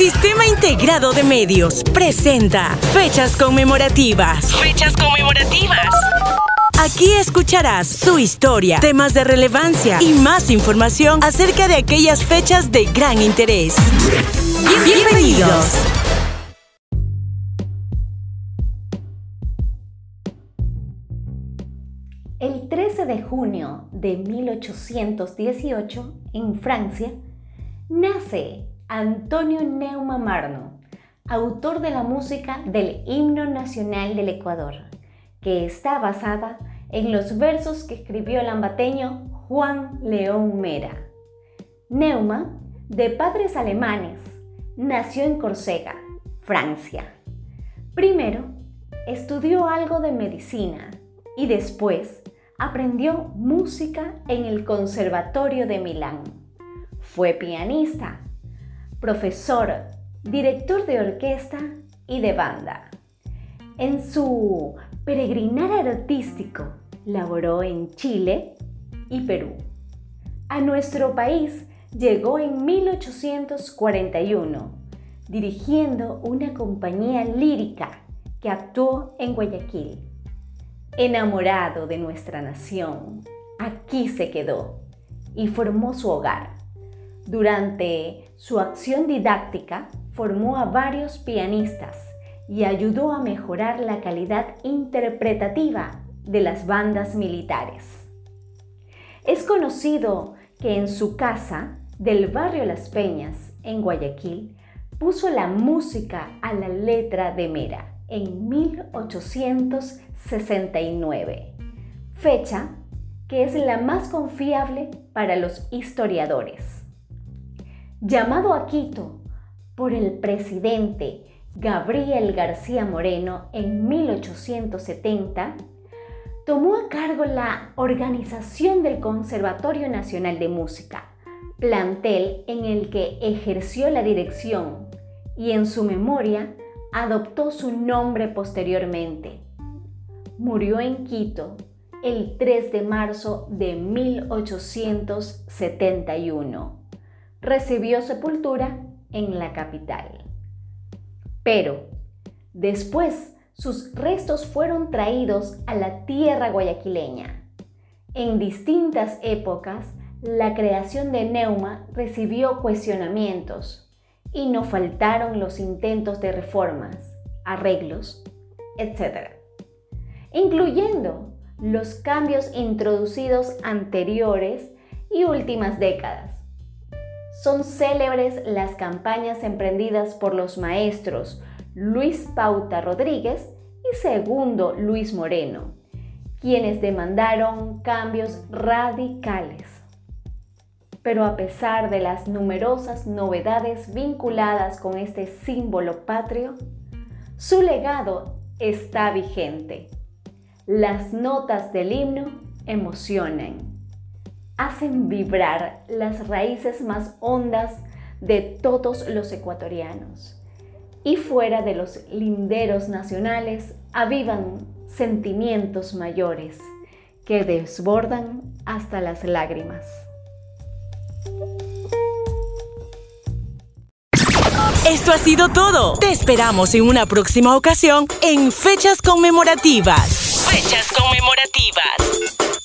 Sistema Integrado de Medios presenta Fechas Conmemorativas. Fechas Conmemorativas. Aquí escucharás su historia, temas de relevancia y más información acerca de aquellas fechas de gran interés. Bienvenidos. El 13 de junio de 1818, en Francia, nace Antonio Neuma Marno, autor de la música del himno nacional del Ecuador, que está basada en los versos que escribió el ambateño Juan León Mera. Neuma, de padres alemanes, nació en Córcega, Francia. Primero, estudió algo de medicina y después aprendió música en el Conservatorio de Milán. Fue pianista profesor, director de orquesta y de banda. En su peregrinar artístico laboró en Chile y Perú. A nuestro país llegó en 1841, dirigiendo una compañía lírica que actuó en Guayaquil. Enamorado de nuestra nación, aquí se quedó y formó su hogar. Durante su acción didáctica formó a varios pianistas y ayudó a mejorar la calidad interpretativa de las bandas militares. Es conocido que en su casa del barrio Las Peñas, en Guayaquil, puso la música a la letra de Mera en 1869, fecha que es la más confiable para los historiadores llamado a Quito por el presidente Gabriel García Moreno en 1870, tomó a cargo la organización del Conservatorio Nacional de Música, plantel en el que ejerció la dirección y en su memoria adoptó su nombre posteriormente. Murió en Quito el 3 de marzo de 1871 recibió sepultura en la capital. Pero después sus restos fueron traídos a la tierra guayaquileña. En distintas épocas, la creación de Neuma recibió cuestionamientos y no faltaron los intentos de reformas, arreglos, etc. Incluyendo los cambios introducidos anteriores y últimas décadas son célebres las campañas emprendidas por los maestros Luis Pauta Rodríguez y segundo Luis Moreno, quienes demandaron cambios radicales. Pero a pesar de las numerosas novedades vinculadas con este símbolo patrio, su legado está vigente. Las notas del himno emocionan hacen vibrar las raíces más hondas de todos los ecuatorianos. Y fuera de los linderos nacionales avivan sentimientos mayores que desbordan hasta las lágrimas. Esto ha sido todo. Te esperamos en una próxima ocasión en Fechas Conmemorativas. Fechas Conmemorativas.